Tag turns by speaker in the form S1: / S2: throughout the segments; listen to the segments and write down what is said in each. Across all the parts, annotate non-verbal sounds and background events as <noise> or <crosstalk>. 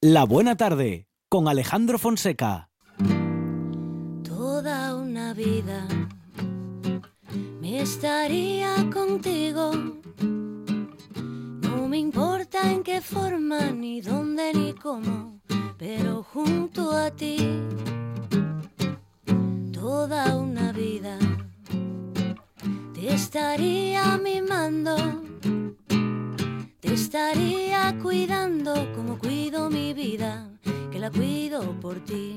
S1: La Buena Tarde con Alejandro Fonseca.
S2: Toda una vida me estaría contigo. No me importa en qué forma, ni dónde, ni cómo, pero junto a ti. Toda una vida te estaría mimando estaría cuidando como cuido mi vida, que la cuido por ti.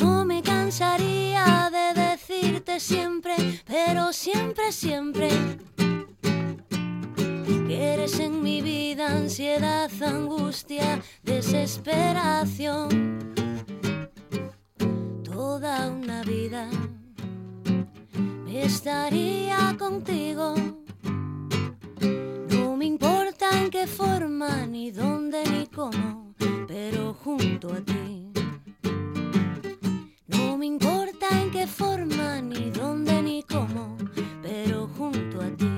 S2: No me cansaría de decirte siempre, pero siempre, siempre, que eres en mi vida ansiedad, angustia, desesperación. Toda una vida estaría contigo en qué forma, ni dónde, ni cómo, pero junto a ti. No me importa en qué forma, ni dónde, ni cómo, pero junto a ti.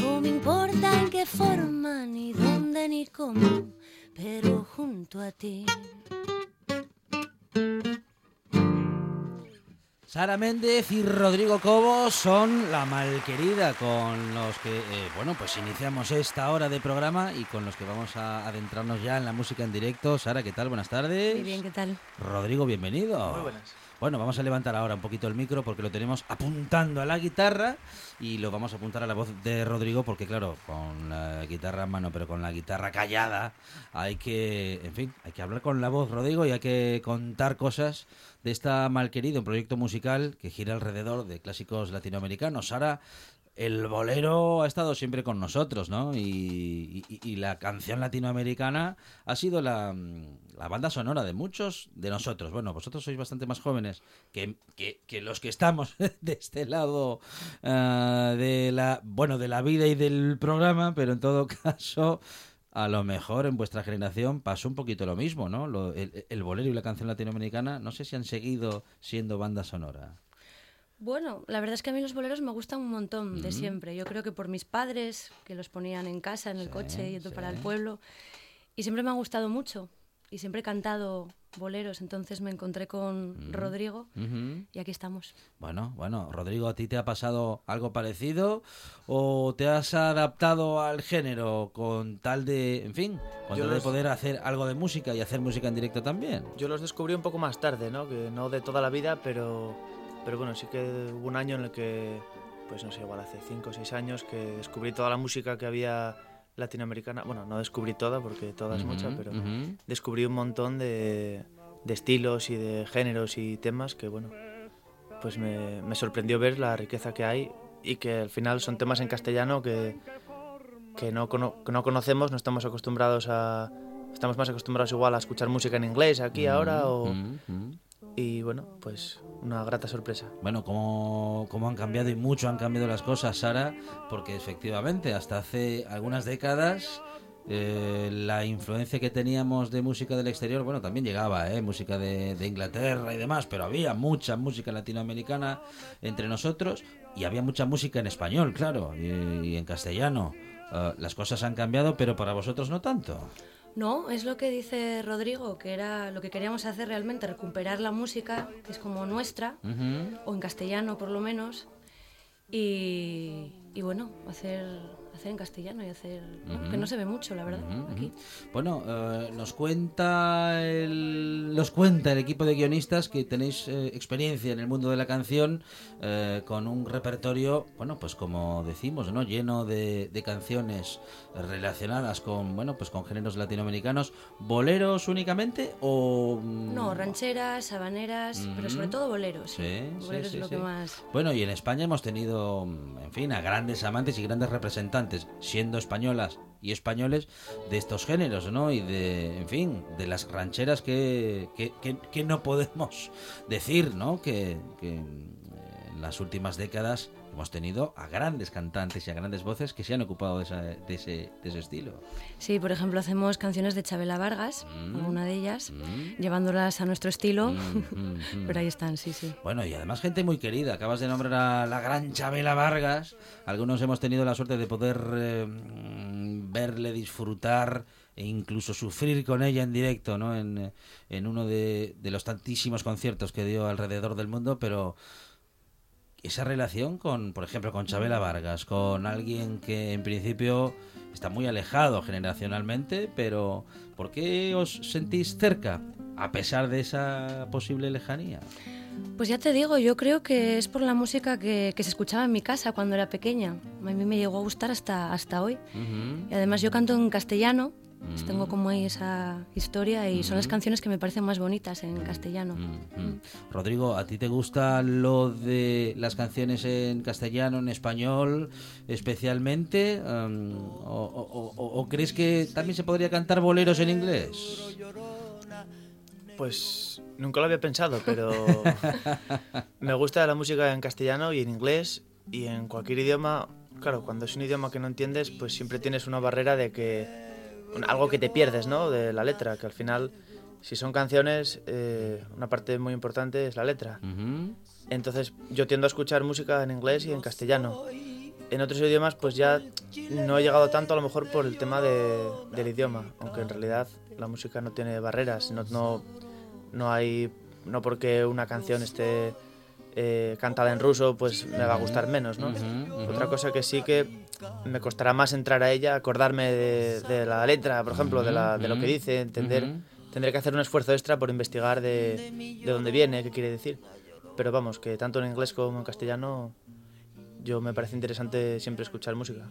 S2: No me importa en qué forma, ni dónde, ni cómo, pero junto a ti.
S3: Sara Méndez y Rodrigo Cobo son la malquerida con los que, eh, bueno, pues iniciamos esta hora de programa y con los que vamos a adentrarnos ya en la música en directo. Sara, ¿qué tal? Buenas tardes.
S2: Muy bien, ¿qué tal?
S3: Rodrigo, bienvenido.
S4: Muy buenas.
S3: Bueno, vamos a levantar ahora un poquito el micro porque lo tenemos apuntando a la guitarra y lo vamos a apuntar a la voz de Rodrigo porque claro, con la guitarra en mano pero con la guitarra callada hay que, en fin, hay que hablar con la voz Rodrigo y hay que contar cosas de esta malquerida, un proyecto musical que gira alrededor de clásicos latinoamericanos. Sara, el bolero ha estado siempre con nosotros, ¿no? Y, la canción latinoamericana ha sido la, la banda sonora de muchos de nosotros. Bueno, vosotros sois bastante más jóvenes que, que- que los que estamos <laughs> de este lado ah, de la bueno de la vida y del programa, pero en todo <laughs> caso. A lo mejor en vuestra generación pasó un poquito lo mismo, ¿no? Lo- el, el bolero y la canción latinoamericana, no sé si han seguido siendo banda sonora.
S2: Bueno, la verdad es que a mí los boleros me gustan un montón de siempre. Yo creo que por mis padres, que los ponían en casa, en el
S3: Sí,
S2: coche, yendo para el
S3: sí.
S2: pueblo. Y siempre me han gustado mucho. Y siempre he cantado boleros. Entonces me encontré con Rodrigo y aquí estamos.
S3: Bueno, bueno, Rodrigo, ¿a ti te ha pasado algo parecido o te has adaptado al género con tal de, en fin, con
S4: Yo
S3: tal de poder hacer algo de música y hacer música en directo también?
S4: Yo los descubrí un poco más tarde, ¿no? Que no de toda la vida, pero, pero bueno, sí que hubo un año en el que, pues no sé, igual hace 5 o 6 años que descubrí toda la música que había latinoamericana. Bueno, no descubrí toda porque toda es
S3: Ujú,
S4: mucha, pero descubrí un montón de, de estilos y de géneros y temas que, bueno, pues me, me sorprendió ver la riqueza que hay y que al final son temas en castellano que, que, no, cono- que no conocemos, no estamos acostumbrados a... Estamos más acostumbrados igual a escuchar música en inglés aquí ahora o... Y bueno, pues una grata sorpresa.
S3: Bueno, cómo, cómo han cambiado y mucho han cambiado las cosas, Sara, porque efectivamente hasta hace algunas décadas eh, la influencia que teníamos de música del exterior, bueno, también llegaba, ¿eh? música de, de Inglaterra y demás, pero había mucha música latinoamericana entre nosotros y había mucha música en español, claro, y, y en castellano. Eh, las cosas han cambiado, pero para vosotros no tanto.
S2: No, es lo que dice Rodrigo, que era lo que queríamos hacer realmente, recuperar la música, que es como nuestra, o en castellano por lo menos, y, y bueno, hacer, hacer en castellano y hacer... que no se ve mucho, la verdad, aquí.
S3: Bueno, eh, nos cuenta el, nos cuenta el equipo de guionistas que tenéis eh, experiencia en el mundo de la canción eh, con un repertorio, bueno, pues como decimos, ¿no? Lleno de, de canciones relacionadas con, bueno, pues con géneros latinoamericanos, boleros únicamente o mm,
S2: No, rancheras, habaneras, pero sobre todo boleros. Sí, boleros
S3: sí,
S2: es lo que más...
S3: Bueno, y en España hemos tenido, en fin, a grandes amantes y grandes representantes, siendo españolas y españoles de estos géneros, ¿no? Y de, en fin, de las rancheras que, que, que- que no podemos <laughs> decir, ¿no? Que, en las últimas décadas hemos tenido a grandes cantantes y a grandes voces que se han ocupado de, esa- de ese, de ese estilo.
S2: Sí, por ejemplo, hacemos canciones de Chabela Vargas,
S3: Mm.
S2: alguna de ellas,
S3: Mm.
S2: llevándolas a nuestro estilo,
S3: Mm, mm, <laughs>
S2: pero ahí están, sí, sí.
S3: Bueno, y además gente muy querida. Acabas de nombrar a la gran Chabela Vargas. Algunos hemos tenido la suerte de poder eh, verle disfrutar e incluso sufrir con ella en directo, ¿no? En, en uno de, de, los tantísimos conciertos que dio alrededor del mundo, pero esa relación con, por ejemplo, con Chabela Vargas, con alguien que en principio está muy alejado generacionalmente, pero ¿por qué os sentís cerca a pesar de esa posible lejanía?
S2: Pues ya te digo, yo creo que es por la música que, que, se escuchaba en mi casa cuando era pequeña. A mí me llegó a gustar hasta, hasta hoy. Uh -huh. Y además yo canto en castellano, pues
S3: Mm.
S2: tengo como ahí esa historia y son las canciones que me parecen más bonitas en castellano.
S3: Mm, Rodrigo, ¿a ti te gusta lo de las canciones en castellano, en español especialmente? Um, o, o, o, ¿O crees que también se podría cantar boleros en inglés?
S4: Pues nunca lo había pensado, pero <laughs> me gusta la música en castellano y en inglés y en cualquier idioma. Claro, cuando es un idioma que no entiendes, pues siempre tienes una barrera de que algo que te pierdes, ¿no? De la letra, que al final, si son canciones, eh, una parte muy importante es la letra.
S3: Uh -huh.
S4: Entonces, yo tiendo a escuchar música en inglés y en castellano. En otros idiomas, pues ya no he llegado tanto, a lo mejor por el tema de, del idioma, aunque en realidad la música no tiene barreras, no, no, no hay, no porque una canción esté eh, cantada en ruso, pues me va a gustar menos, ¿no?
S3: Uh -huh, uh -huh.
S4: Otra cosa que sí que me costará más entrar a ella, acordarme de, de la letra, por ejemplo, de, la, de, lo que dice, entender. Tendré que hacer un esfuerzo extra por investigar de, de dónde viene, qué quiere decir. Pero vamos, que tanto en inglés como en castellano, yo me parece interesante siempre escuchar música.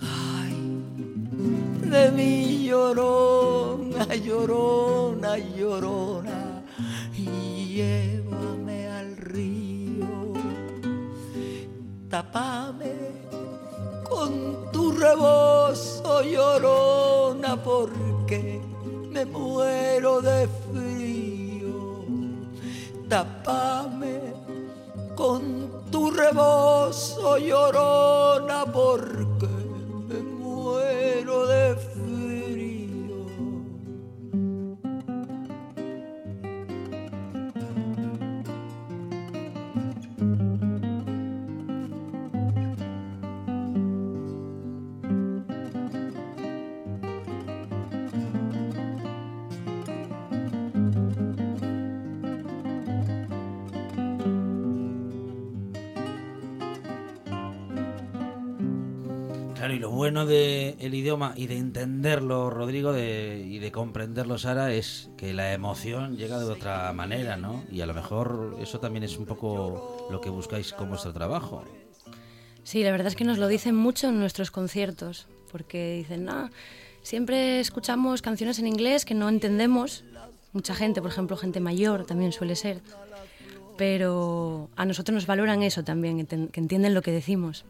S5: Ay, de mi llorona, llorona, llorona, llévame al río tapame con tu rebozo llorona porque me muero de frío. Tapame con tu rebozo llorona porque
S3: el idioma y de entenderlo, Rodrigo, de, y de comprenderlo, Sara, es que la emoción llega de otra manera, ¿no? Y a lo mejor eso también es un poco lo que buscáis con vuestro trabajo.
S2: Sí, la verdad es que nos lo dicen mucho en nuestros conciertos, porque dicen, no, siempre escuchamos canciones en inglés que no entendemos. Mucha gente, por ejemplo, gente mayor también suele ser. Pero a nosotros nos valoran eso también, que entienden lo que decimos.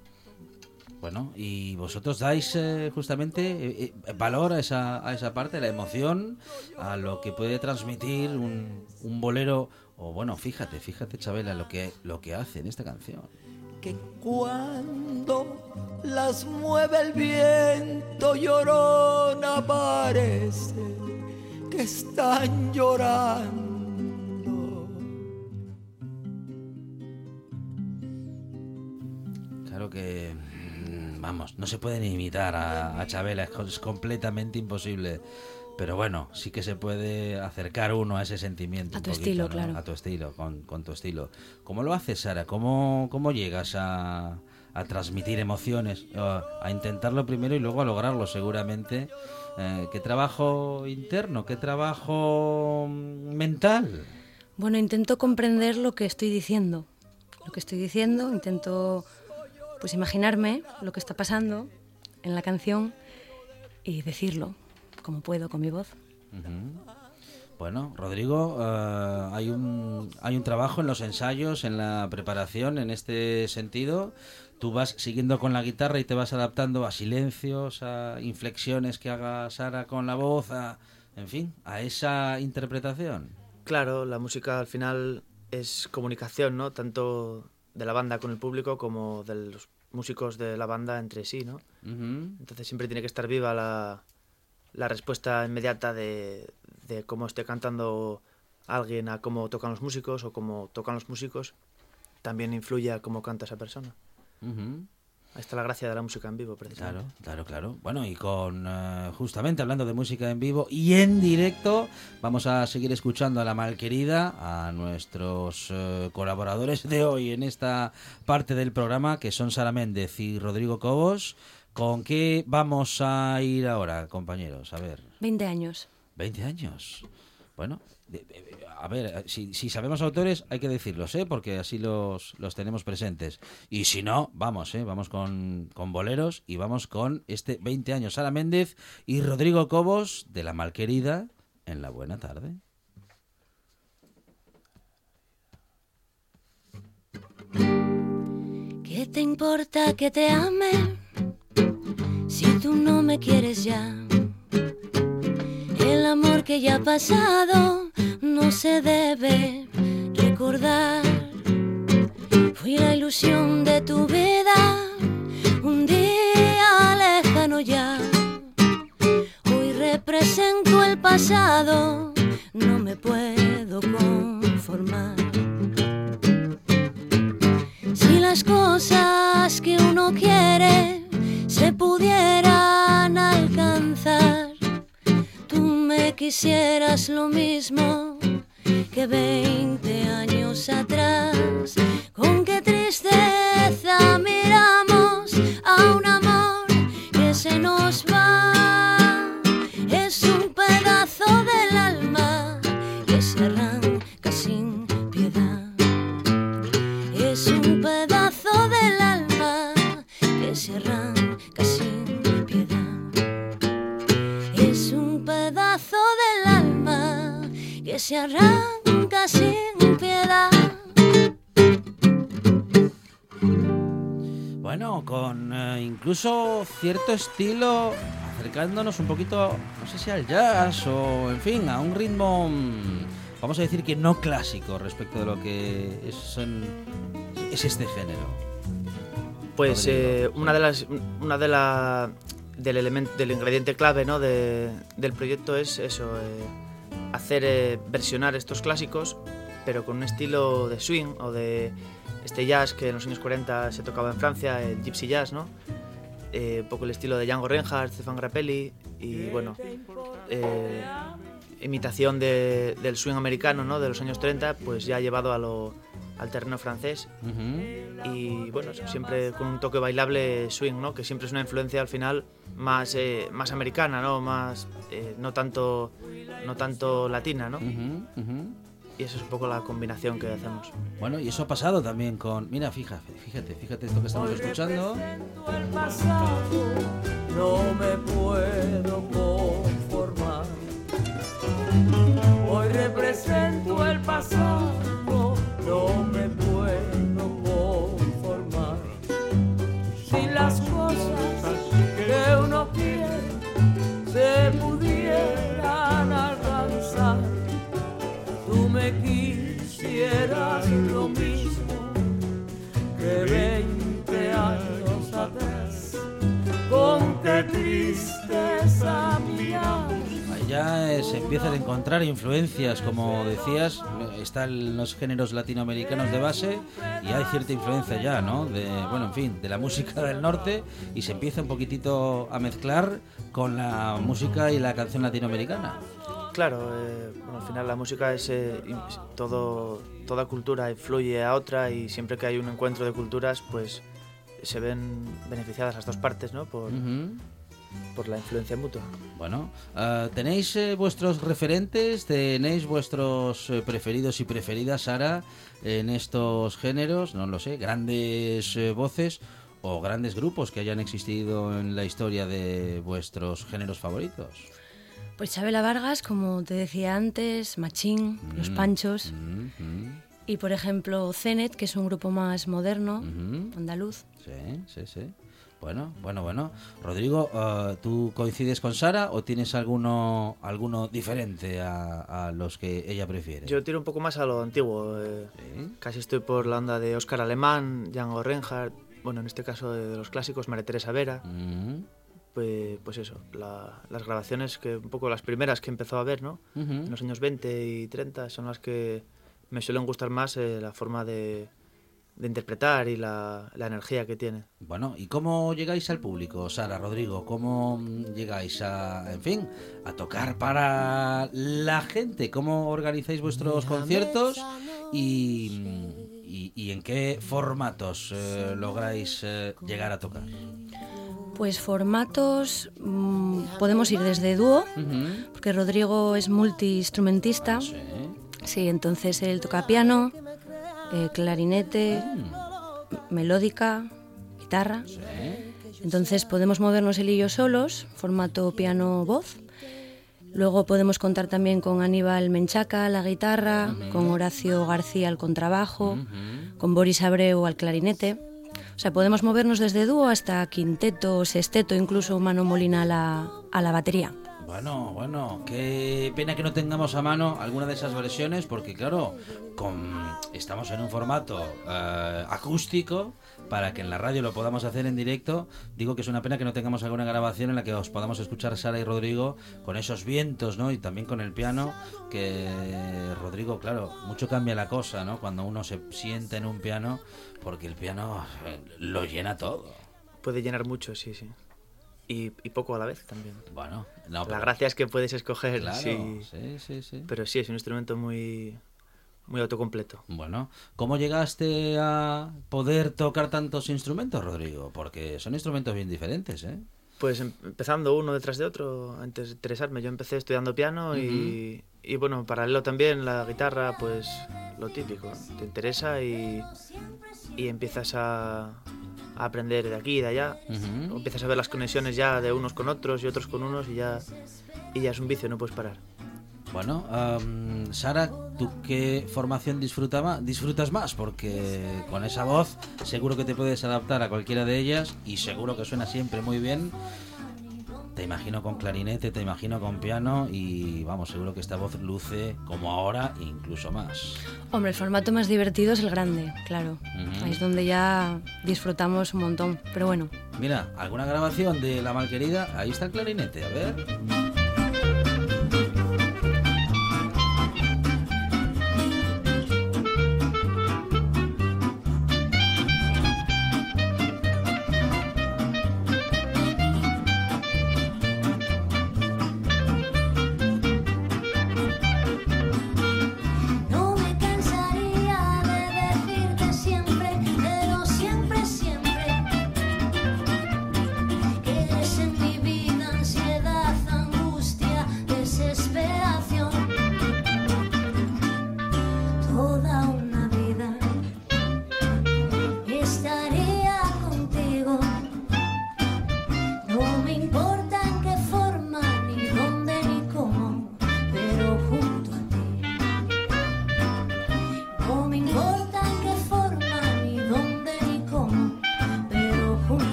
S3: Bueno, y vosotros dais eh, justamente eh, eh, valor a esa, a esa parte, la emoción, a lo que puede transmitir un, un bolero. O bueno, fíjate, fíjate, Chabela, lo que, lo que hace en esta canción.
S5: Que cuando las mueve el viento llorona parece que están llorando.
S3: Claro que vamos, no se puede ni imitar a, a Chabela, es, es, completamente imposible. Pero bueno, sí que se puede acercar uno a ese sentimiento.
S2: A tu
S3: poquito,
S2: estilo,
S3: ¿no?
S2: claro.
S3: A tu estilo, con, con, tu estilo. ¿Cómo lo haces, Sara? ¿Cómo, cómo llegas a, a transmitir emociones? A, a, intentarlo primero y luego a lograrlo, seguramente. Eh, ¿Qué trabajo interno? ¿Qué trabajo mental?
S2: Bueno, intento comprender lo que estoy diciendo. Lo que estoy diciendo, intento pues imaginarme lo que está pasando en la canción y decirlo como puedo con mi voz.
S3: Uh -huh. Bueno, Rodrigo, uh, hay, un, hay un trabajo en los ensayos, en la preparación, en este sentido. Tú vas siguiendo con la guitarra y te vas adaptando a silencios, a inflexiones que haga Sara con la voz, a, en fin, a esa interpretación.
S4: Claro, la música al final es comunicación, ¿no? Tanto de la banda con el público como de los músicos de la banda entre sí, ¿no?
S3: Uh -huh.
S4: Entonces siempre tiene que estar viva la, la respuesta inmediata de, de, cómo esté cantando alguien a cómo tocan los músicos o cómo tocan los músicos. También influye a cómo canta esa persona.
S3: Uh -huh.
S4: Ahí está la gracia de la música en vivo, precisamente.
S3: Claro, claro, claro. Bueno, y con eh, justamente hablando de música en vivo y en directo, vamos a seguir escuchando a la malquerida, a nuestros eh, colaboradores de hoy en esta parte del programa, que son Sara Méndez y Rodrigo Cobos. ¿Con qué vamos a ir ahora, compañeros? A ver.
S2: 20 años.
S3: 20 años. Bueno, a ver, si, sabemos autores hay que decirlos, ¿eh? porque así los, los tenemos presentes. Y si no, vamos, ¿eh? vamos con, con boleros y vamos con este 20 años. Sara Méndez y Rodrigo Cobos de La Malquerida en la Buena Tarde.
S6: ¿Qué te importa que te ame si tú no me quieres ya? El amor que ya ha pasado no se debe recordar. Fui la ilusión de tu vida, un día lejano ya. Hoy represento el pasado, no me puedo conformar. Si las cosas que uno quiere se pudieran alcanzar, me quisieras lo mismo que 20 años atrás. Con qué tristeza miramos a un amor que se nos que se arranca sin piedad.
S3: Bueno, con eh, incluso cierto estilo, acercándonos un poquito, no sé si al jazz o, en fin, a un ritmo, mm, vamos a decir que no clásico respecto de lo que es, este género.
S4: Pues eh, una de las una de la del elemento del ingrediente clave ¿no? de- del proyecto es eso eh, hacer eh, versionar estos clásicos pero con un estilo de swing o de este jazz que en los años 40 se tocaba en Francia el gypsy jazz no Eh, un poco el estilo de Django Reinhardt Stefan Grappelli y bueno eh, imitación de- del swing americano ¿no? de los años 30 pues ya llevado a lo, al terreno francés
S3: Ujú.
S4: y bueno, siempre con un toque bailable swing, ¿no? Que siempre es una influencia al final más, eh, más americana, ¿no? Más, eh, no tanto, no tanto latina, ¿no? Y esa es un poco la combinación que hacemos.
S3: Bueno, y eso ha pasado también con... Mira, fíjate, fíjate, fíjate esto que estamos escuchando.
S5: el pasado no me puedo conformar. Hoy represento el pasado, no me puedo conformar. Si las cosas que uno quiere se pudieran alcanzar, tú me quisieras lo mismo que 20 años atrás. Con qué tristeza miramos.
S3: Ya eh, se empiezan a encontrar influencias, como decías, están los géneros latinoamericanos de base y hay cierta influencia ya, ¿no? De, bueno, en fin, de la música del norte y se empieza un poquitito a mezclar con la música y la canción latinoamericana.
S4: Claro, eh, bueno, al final la música es eh, todo, toda cultura influye a otra y siempre que hay un encuentro de culturas, pues se ven beneficiadas las dos partes, ¿no? Por,
S3: Ujú.
S4: Por la influencia mutua.
S3: Bueno, ah, ¿tenéis eh, vuestros referentes? ¿Tenéis vuestros eh, preferidos y preferidas, Sara, en estos géneros? No lo sé, grandes eh, voces o grandes grupos que hayan existido en la historia de vuestros géneros favoritos.
S2: Pues Chabela Vargas, como te decía antes, Machín, Los
S3: Mm,
S2: Panchos
S3: mm, mm,
S2: y por ejemplo Zenet, que es un grupo más moderno,
S3: ujú.
S2: andaluz.
S3: Sí, sí, sí. Bueno, bueno, bueno. Rodrigo, ah, ¿tú coincides con Sara o tienes alguno, alguno diferente a, a los que ella prefiere?
S4: Yo tiro un poco más a lo antiguo. eh,
S3: Sí.
S4: Casi estoy por la onda de Oscar Alemán, Django Reinhardt, bueno, en este caso de, los clásicos, María Teresa Vera.
S3: Mm,
S4: Pues, pues eso, la- las grabaciones que un poco las primeras que empezó a ver, ¿no?
S3: ujú.
S4: En los años 20 y 30 son las que me suelen gustar más eh, la forma de, de interpretar y la, la energía que tiene.
S3: Bueno, ¿y cómo llegáis al público, Sara, Rodrigo? ¿Cómo mm, llegáis a, en fin, a tocar para la gente? ¿Cómo organizáis vuestros conciertos? ¿Y, y- y en qué formatos eh, lográis eh, llegar a tocar?
S2: Pues formatos mm, podemos ir desde dúo, porque Rodrigo es multiinstrumentista.
S3: Sí.
S2: Sí, entonces él toca piano, eh, clarinete, melódica, guitarra.
S3: Sí.
S2: Entonces podemos movernos él y yo solos, formato piano-voz. Luego podemos contar también con Aníbal Menchaca a la guitarra, con Horacio García al contrabajo, con Boris Abreu al clarinete. O sea, podemos movernos desde dúo hasta quinteto, sexteto, incluso Mano Molina a la, a la batería.
S3: Bueno, bueno, qué pena que no tengamos a mano alguna de esas versiones, porque claro, con, estamos en un formato eh, acústico para que en la radio lo podamos hacer en directo. Digo que es una pena que no tengamos alguna grabación en la que os podamos escuchar Sara y Rodrigo con esos vientos, ¿no? Y también con el piano, que Rodrigo, claro, mucho cambia la cosa, ¿no? Cuando uno se sienta en un piano, porque el piano eh, lo llena todo.
S4: Puede llenar mucho, sí, sí. Y, y poco a la vez también.
S3: Bueno, no,
S4: La gracia es que puedes escoger,
S3: Claro,
S4: sí.
S3: sí, sí, sí.
S4: Pero sí, es un instrumento muy, muy autocompleto.
S3: Bueno, ¿cómo llegaste a poder tocar tantos instrumentos, Rodrigo? Porque son instrumentos bien diferentes, ¿eh?
S4: Pues em- empezando uno detrás de otro, antes de interesarme. Yo empecé estudiando piano y, y, bueno, en paralelo también la guitarra, pues lo típico. Te interesa y, y empiezas a, a aprender de aquí y de allá. Empiezas a ver las conexiones ya de unos con otros y otros con unos y ya, y ya es un vicio, no puedes parar.
S3: Bueno, am, Sara, ¿tú qué formación disfruta disfrutas más? Porque con esa voz seguro que te puedes adaptar a cualquiera de ellas y seguro que suena siempre muy bien. Te imagino con clarinete, te imagino con piano y vamos, seguro que esta voz luce como ahora, incluso más.
S2: Hombre, el formato más divertido es el grande, claro. Ahí es donde ya disfrutamos un montón. Pero bueno,
S3: Mira, ¿alguna grabación de La Malquerida? Ahí está el clarinete, a ver.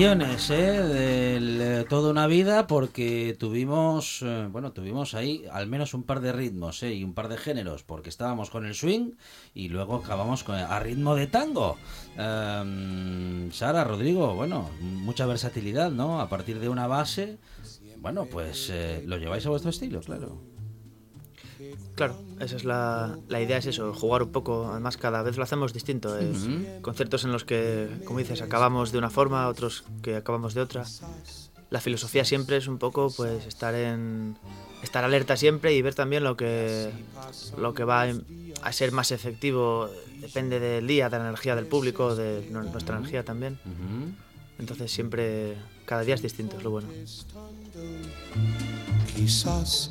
S3: ¿Eh? Eh, toda una vida, porque tuvimos, eh, bueno, tuvimos ahí al menos un par de ritmos, ¿eh? Y un par de géneros, porque estábamos con el swing y luego acabamos con, a ritmo de tango. Em, Sara, Rodrigo, bueno, mucha versatilidad, ¿no? A partir de una base, bueno, pues eh, lo lleváis a vuestro estilo, claro.
S4: Claro, esa es la, la idea, es eso, jugar un poco. Además, cada vez lo hacemos distinto. eh. Conciertos en los que, como dices, acabamos de una forma, otros que acabamos de otra. La filosofía siempre es un poco, pues, estar en estar alerta siempre y ver también lo que lo que va a ser más efectivo. Depende del día, de la energía del público, de nu- nuestra energía también. Entonces siempre, cada día es distinto, es lo bueno.
S7: Quizás,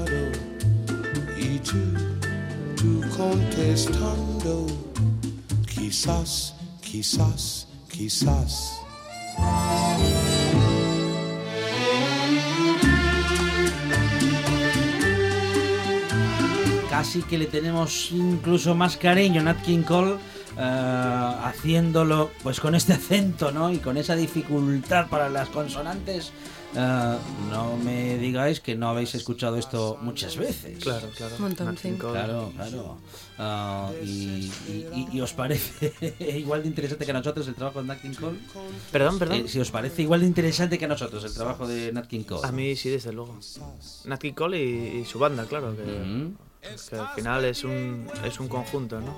S7: quizás, quizás, quizás.
S3: Casi que le tenemos incluso más cariño a Nat King Cole eh, haciéndolo pues con este acento, ¿no? Y con esa dificultad para las consonantes eh, no me digáis que no habéis escuchado esto muchas veces.
S4: Claro, claro.
S2: Un montón, sí.
S3: Claro, claro. Ah, y, y- y- y os parece <laughs> igual de interesante que a nosotros el trabajo de Nat King Cole?
S4: Perdón, perdón.
S3: Eh, si os parece igual de interesante que a nosotros el trabajo de Nat King Cole.
S4: A mí sí, desde luego. Nat King Cole y, y su banda, claro, que,
S3: Mm.
S4: que al final es un, es un conjunto, ¿no?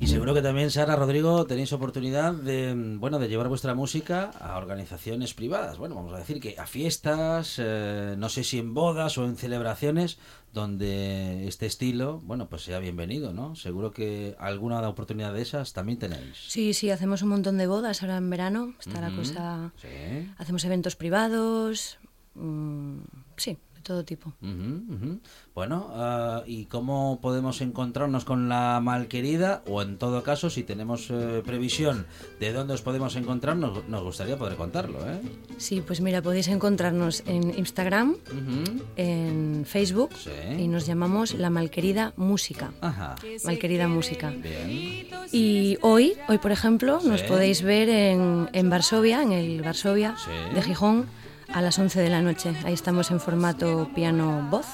S3: Y seguro que también, Sara, Rodrigo, tenéis oportunidad de, bueno, de llevar vuestra música a organizaciones privadas. Bueno, vamos a decir que a fiestas, eh, no sé si en bodas o en celebraciones, donde este estilo, bueno, pues sea bienvenido, ¿no? Seguro que alguna oportunidad de esas también tenéis.
S2: Sí, sí, hacemos un montón de bodas ahora en verano. Está la cosa.
S3: Sí.
S2: Hacemos eventos privados. mm, sí, de todo tipo.
S3: Bueno, ah, ¿y cómo podemos encontrarnos con la malquerida? O en todo caso, si tenemos eh, previsión de dónde os podemos encontrar, nos, nos gustaría poder contarlo, ¿eh?
S2: Sí, pues mira, podéis encontrarnos en Instagram, en Facebook
S3: Sí.
S2: y nos llamamos La Malquerida Música.
S3: Ajá.
S2: Malquerida Música.
S3: Bien.
S2: Y hoy, hoy por ejemplo, nos podéis ver en, en Varsovia, en el Varsovia
S3: Sí.
S2: de Gijón, a las 11 de la noche. Ahí estamos en formato piano-voz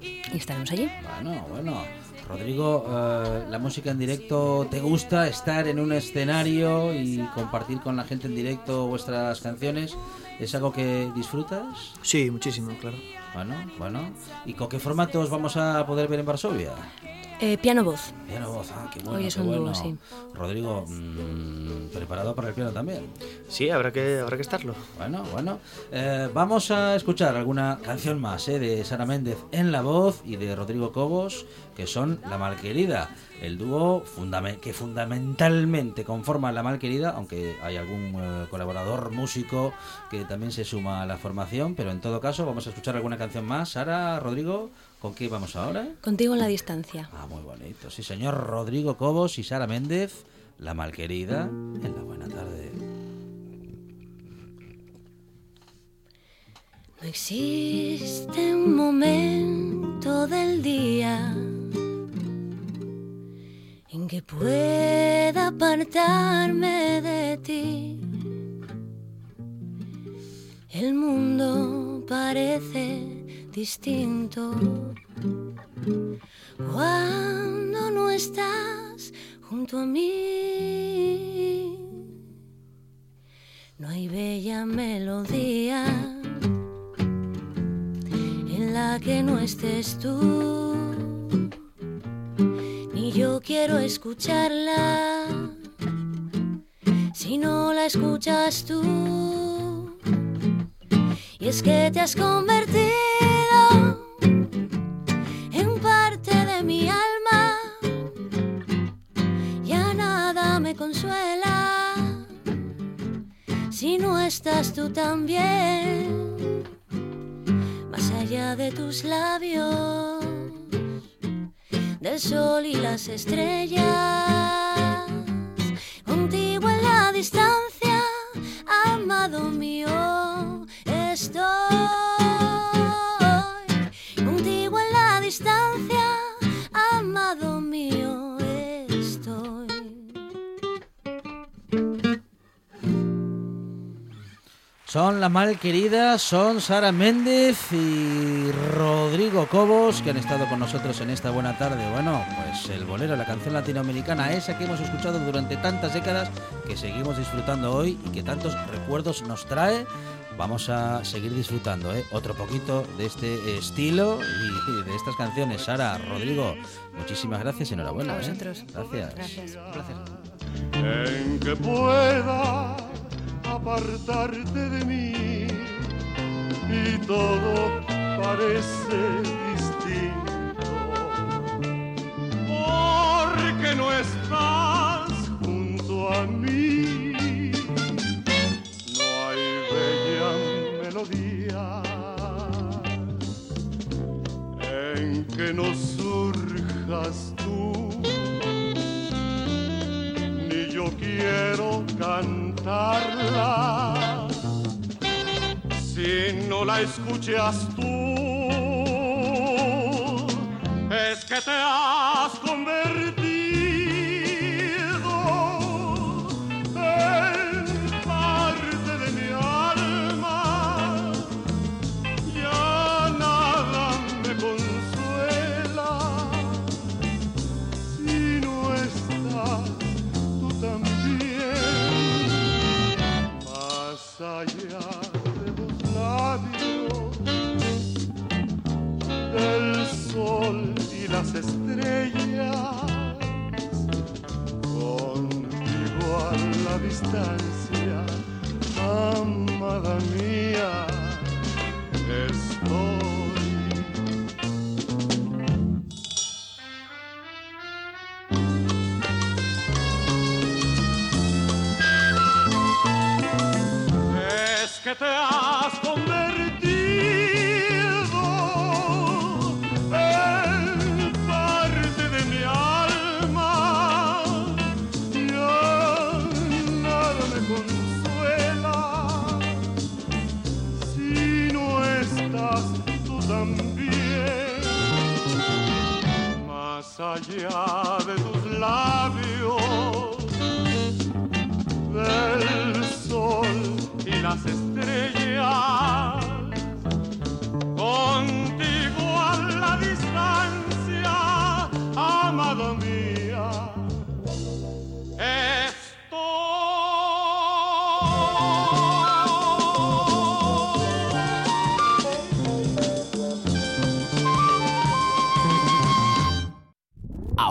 S2: y estaremos allí.
S3: Bueno, bueno. Rodrigo, eh, la música en directo, ¿te gusta estar en un escenario y compartir con la gente en directo vuestras canciones? ¿Es algo que disfrutas?
S4: Sí, muchísimo, claro.
S3: Bueno, bueno. ¿Y con qué formatos vamos a poder ver en Varsovia?
S2: Eh, piano-voz.
S3: Piano voz, ah, qué bueno,
S2: Hoy es
S3: qué
S2: un dúo,
S3: bueno.
S2: sí.
S3: Rodrigo, mm, ¿preparado para el piano también?
S4: Sí, habrá que, habrá que estarlo.
S3: Bueno, bueno. Eh, vamos a escuchar alguna canción más eh, de Sara Méndez en la voz y de Rodrigo Cobos, que son La Malquerida, el dúo fundame- que fundamentalmente conforma La Malquerida, aunque hay algún eh, colaborador músico que también se suma a la formación, pero en todo caso vamos a escuchar alguna canción más. Sara, Rodrigo, ¿con qué vamos ahora?
S2: Contigo en la distancia.
S3: Ah, muy bonito. Sí, señor Rodrigo Cobos y Sara Méndez, La Malquerida, en la buena tarde.
S6: No existe un momento del día en que pueda apartarme de ti. El mundo parece distinto cuando no estás junto a mí. No hay bella melodía en la que no estés tú. Ni yo quiero escucharla si no la escuchas tú. Y es que te has convertido en parte de mi alma. Ya nada me consuela. Si no estás tú también más allá de tus labios, del sol y las estrellas, contigo en la distancia, amado mío,
S3: Son la malquerida, son Sara Méndez y Rodrigo Cobos, que han estado con nosotros en esta buena tarde. Bueno, pues el bolero, la canción latinoamericana, esa que hemos escuchado durante tantas décadas, que seguimos disfrutando hoy y que tantos recuerdos nos trae vamos a seguir disfrutando ¿eh? otro poquito de este estilo y de estas canciones. Sara, Rodrigo, muchísimas gracias y enhorabuena.
S2: A
S3: ¿eh?
S2: vosotros.
S3: Gracias.
S2: Gracias.
S3: Un placer.
S8: en que pueda apartarte de mí. Y todo parece distinto. Porque no estás junto a mí. No hay bella melodía en que no surjas tú. Ni yo quiero si no la escuchas tú. Es que te has convertido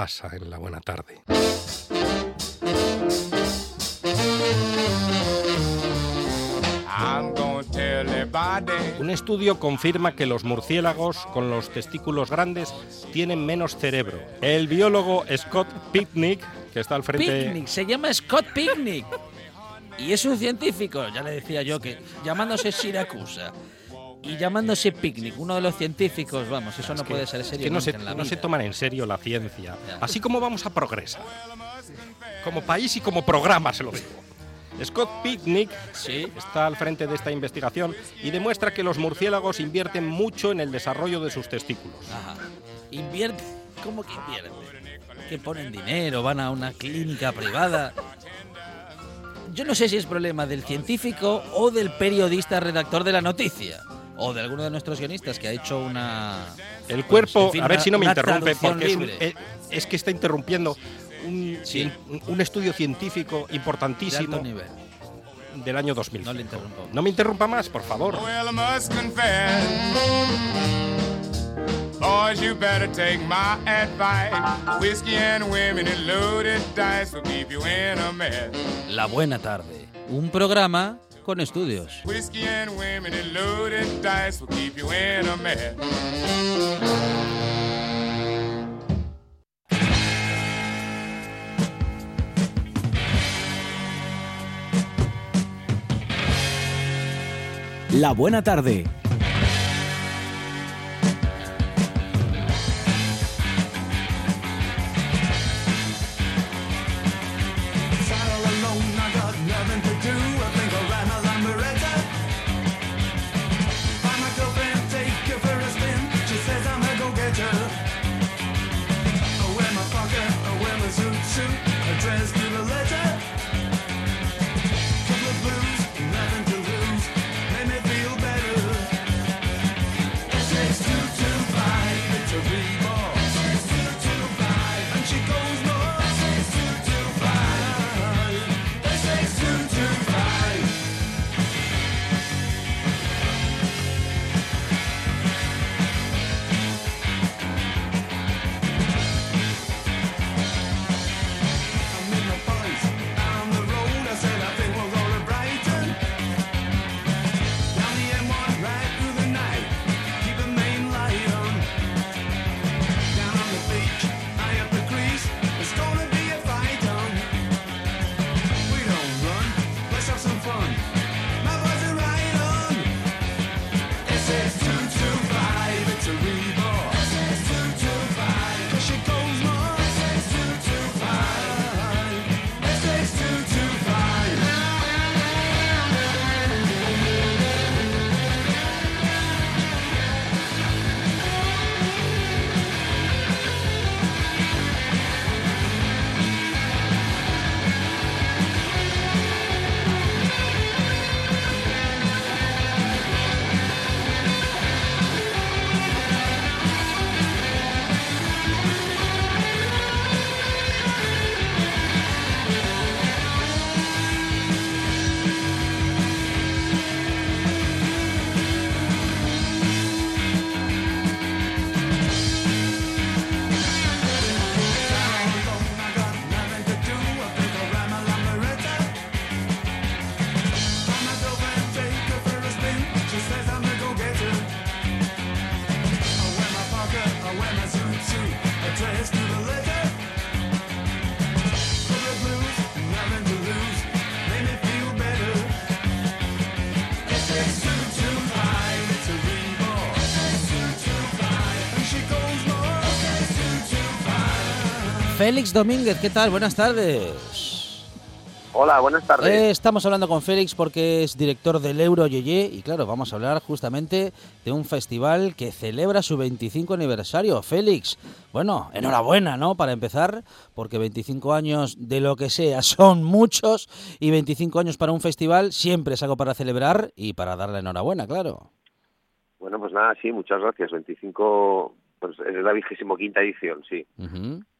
S9: pasa en la buena tarde. Un estudio confirma que los murciélagos con los testículos grandes tienen menos cerebro. El biólogo Scott Picnic, que está al frente...
S3: Picnic, se llama Scott Picnic. Y es un científico, ya le decía yo, que llamándose Siracusa y llamándose Picnic, uno de los científicos, vamos, eso no
S9: Es que-
S3: puede ser
S9: es
S3: serio
S9: que no se,
S3: en la
S9: no se toman en serio la ciencia.
S3: Ya.
S9: Así como vamos a progresar. Como país y como programa, se lo digo. Scott Picnic
S3: Sí.
S9: está al frente de esta investigación y demuestra que los murciélagos invierten mucho en el desarrollo de sus testículos.
S3: Ajá. Invierte. ¿Cómo que invierte? Que ponen dinero, van a una clínica privada. Yo no sé si es problema del científico o del periodista redactor de la noticia. O de alguno de nuestros guionistas que ha hecho una.
S9: El
S3: pues,
S9: cuerpo,
S3: en fin,
S9: a ver
S3: una-
S9: si no me interrumpe, porque es, un- eh, es que está interrumpiendo un,
S3: Sí.
S9: un- un estudio científico
S3: de
S9: importantísimo
S3: alto nivel.
S9: del año 2000.
S3: No le interrumpo.
S9: No me interrumpa más, por favor.
S10: Boys, you better take my advice. Whiskey and women and loaded dice will keep you in a mess.
S3: La buena tarde. Un programa con estudios.
S10: Whiskey and women and loaded dice will keep you in a mess.
S1: La buena tarde.
S3: Félix Domínguez, ¿qué tal? Buenas tardes.
S11: Hola, buenas tardes.
S3: Eh, estamos hablando con Félix porque es director del Euro Yeye y claro, vamos a hablar justamente de un festival que celebra su 25 aniversario. Félix, bueno, enhorabuena, ¿no? Para empezar, porque 25 años de lo que sea <laughs> son muchos y 25 años para un festival siempre es algo para celebrar y para dar la enhorabuena, claro.
S11: Bueno, pues nada, sí, muchas gracias. 25, pues es la vigésimo quinta edición, sí.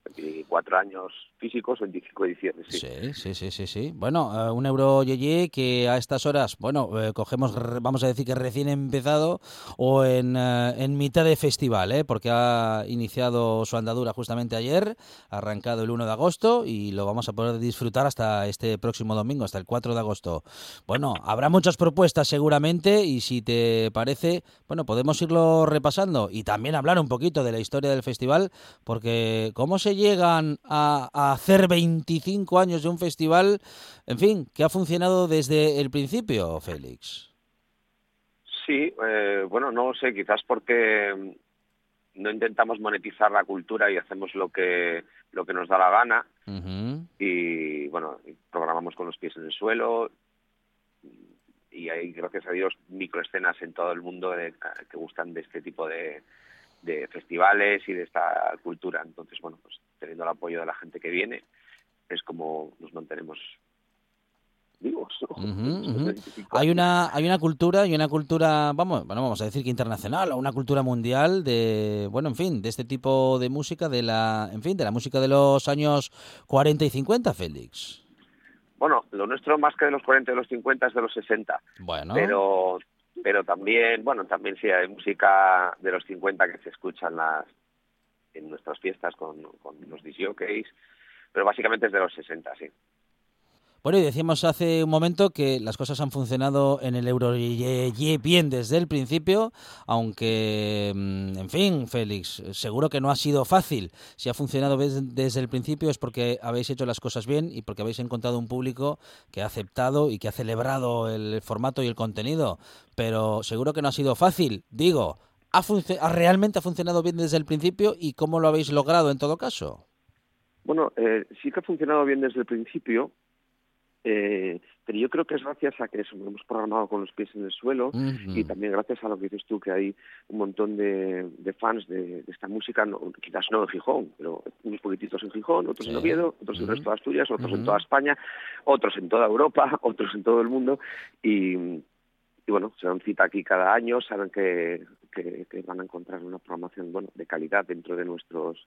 S11: 24 años físicos, 25 ediciones, sí.
S3: Sí, sí, sí, sí. Bueno, eh, un euro yeye que a estas horas, bueno, eh, cogemos, vamos a decir que recién empezado o en, eh, en mitad de festival, ¿eh? porque ha iniciado su andadura justamente ayer, arrancado el 1 de agosto y lo vamos a poder disfrutar hasta este próximo domingo, hasta el 4 de agosto. Bueno, habrá muchas propuestas seguramente y si te parece, bueno, podemos irlo repasando y también hablar un poquito de la historia del festival, porque cómo se llegan a, a hacer 25 años de un festival, en fin, que ha funcionado desde el principio, Félix.
S11: Sí, eh, bueno, no sé, quizás porque mm, no intentamos monetizar la cultura y hacemos lo que lo que nos da la gana. Y bueno, programamos con los pies en el suelo. Y hay, gracias a Dios, microescenas en todo el mundo de- que gustan de este tipo de, de festivales y de esta cultura. Entonces, bueno, pues teniendo el apoyo de la gente que viene, es como nos mantenemos vivos. ¿no? <laughs>
S3: Ujú,
S11: Después de
S3: ujú.
S11: 25
S3: Hay una hay una cultura y una cultura, vamos, bueno, vamos a decir que internacional o una cultura mundial de, bueno, en fin, de este tipo de música de la, en fin, de la música de los años 40 y 50, Félix.
S11: Bueno, lo nuestro más que de los 40 y de los 50 es de los 60.
S3: Bueno.
S11: Pero pero también, bueno, también sí hay música de los 50 que se escucha en las en nuestras fiestas con, con los disjockeys, pero básicamente es de los 60, sí.
S3: Bueno, y decíamos hace un momento que las cosas han funcionado en el Euro bien desde el principio, aunque, mm, en fin, Félix, seguro que no ha sido fácil. Si ha funcionado desde el principio es porque habéis hecho las cosas bien y porque habéis encontrado un público que ha aceptado y que ha celebrado el formato y el contenido. Pero seguro que no ha sido fácil. Digo, ¿ha, func- ha- realmente ha funcionado bien desde el principio y cómo lo habéis logrado en todo caso?
S11: Bueno, eh, sí que ha funcionado bien desde el principio, Eh, pero yo creo que es gracias a que eso, lo hemos programado con los pies en el suelo y también gracias a lo que dices tú, que hay un montón de, de fans de, de esta música, no, quizás no en Gijón, pero unos poquititos en Gijón, otros en. Oviedo, otros en el resto de Asturias, otros en toda España, otros en toda Europa, <laughs> otros en todo el mundo. Y, y bueno, se dan cita aquí cada año, saben que, que, que van a encontrar una programación bueno de calidad dentro de nuestros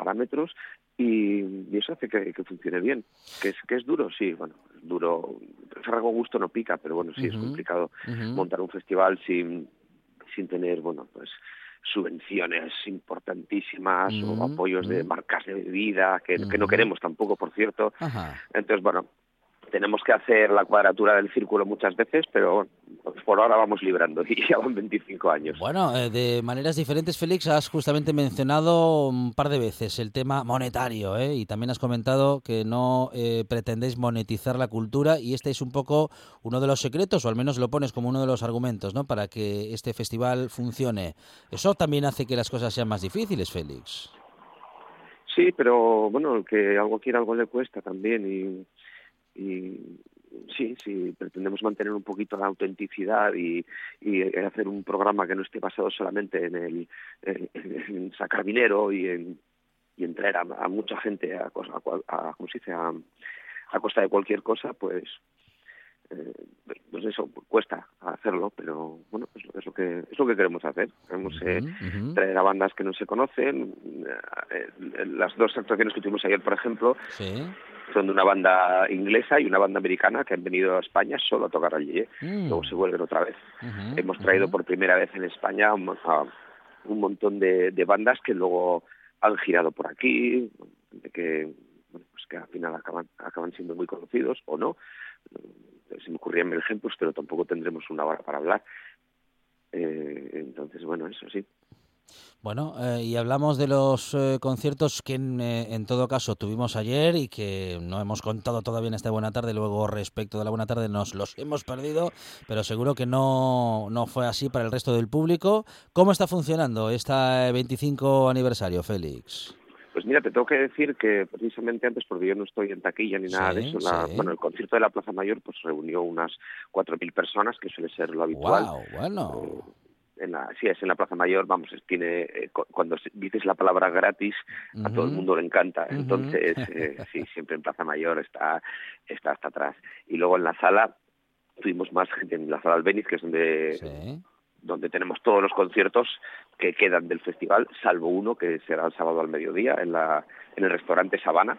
S11: parámetros y, y eso hace que, que funcione bien. Que es, que es duro, sí, bueno, es duro. Ferrago gusto no pica, pero bueno, sí es complicado montar un festival sin, sin tener, bueno, pues subvenciones importantísimas o apoyos de marcas de bebida, que, que no queremos tampoco, por cierto. Entonces, bueno, tenemos que hacer la cuadratura del círculo muchas veces, pero pues por ahora vamos librando <laughs> y ya van 25 años.
S3: Bueno, eh, de maneras diferentes, Félix, has justamente mencionado un par de veces el tema monetario, ¿eh? y también has comentado que no eh, pretendéis monetizar la cultura, y este es un poco uno de los secretos, o al menos lo pones como uno de los argumentos, ¿no? Para que este festival funcione. Eso también hace que las cosas sean más difíciles, Félix.
S11: Sí, pero bueno, que algo quiere, algo le cuesta también y, y sí, sí, pretendemos mantener un poquito la autenticidad y, hacer un programa que no esté basado solamente en el sacar dinero y en, y en traer a, a mucha gente a, a, a- ¿cómo a, a costa de cualquier cosa, pues eh, pues eso cuesta hacerlo, pero bueno, es lo, es lo que es lo que queremos hacer. Queremos eh, traer a bandas que no se conocen. Eh, eh, las dos actuaciones que tuvimos ayer, por ejemplo,
S3: Sí.
S11: son de una banda inglesa y una banda americana que han venido a España solo a tocar al Yeye.
S3: Mm.
S11: Luego se vuelven otra vez. Hemos traído por primera vez en España un, a un montón de, de bandas que luego han girado por aquí, que, bueno, pues que al final acaban, acaban siendo muy conocidos o no. Se me ocurrían mil ejemplos, pero tampoco tendremos una hora para hablar. Eh, entonces, bueno, eso sí.
S3: Bueno, eh, y hablamos de los eh, conciertos que en, eh, en todo caso tuvimos ayer y que no hemos contado todavía en esta buena tarde. Luego, respecto de la buena tarde, nos los hemos perdido, pero seguro que no, no fue así para el resto del público. ¿Cómo está funcionando este 25 aniversario, Félix?
S11: Pues mira, te tengo que decir que precisamente antes, porque yo no estoy en taquilla ni nada de eso, la-
S3: sí.
S11: bueno, el concierto de la Plaza Mayor pues reunió unas 4.000 personas, que suele ser lo habitual.
S3: ¡Wow! Bueno.
S11: En la, sí, es en la Plaza Mayor, vamos, tiene, eh, cu- cuando dices la palabra gratis, a todo el mundo le encanta. Entonces, <laughs> eh, sí, siempre en Plaza Mayor está, está hasta atrás. Y luego en la sala, tuvimos más gente en la sala Albeniz, que es donde,
S3: Sí.
S11: donde tenemos todos los conciertos que quedan del festival, salvo uno que será el sábado al mediodía en, la, en el restaurante Sabana.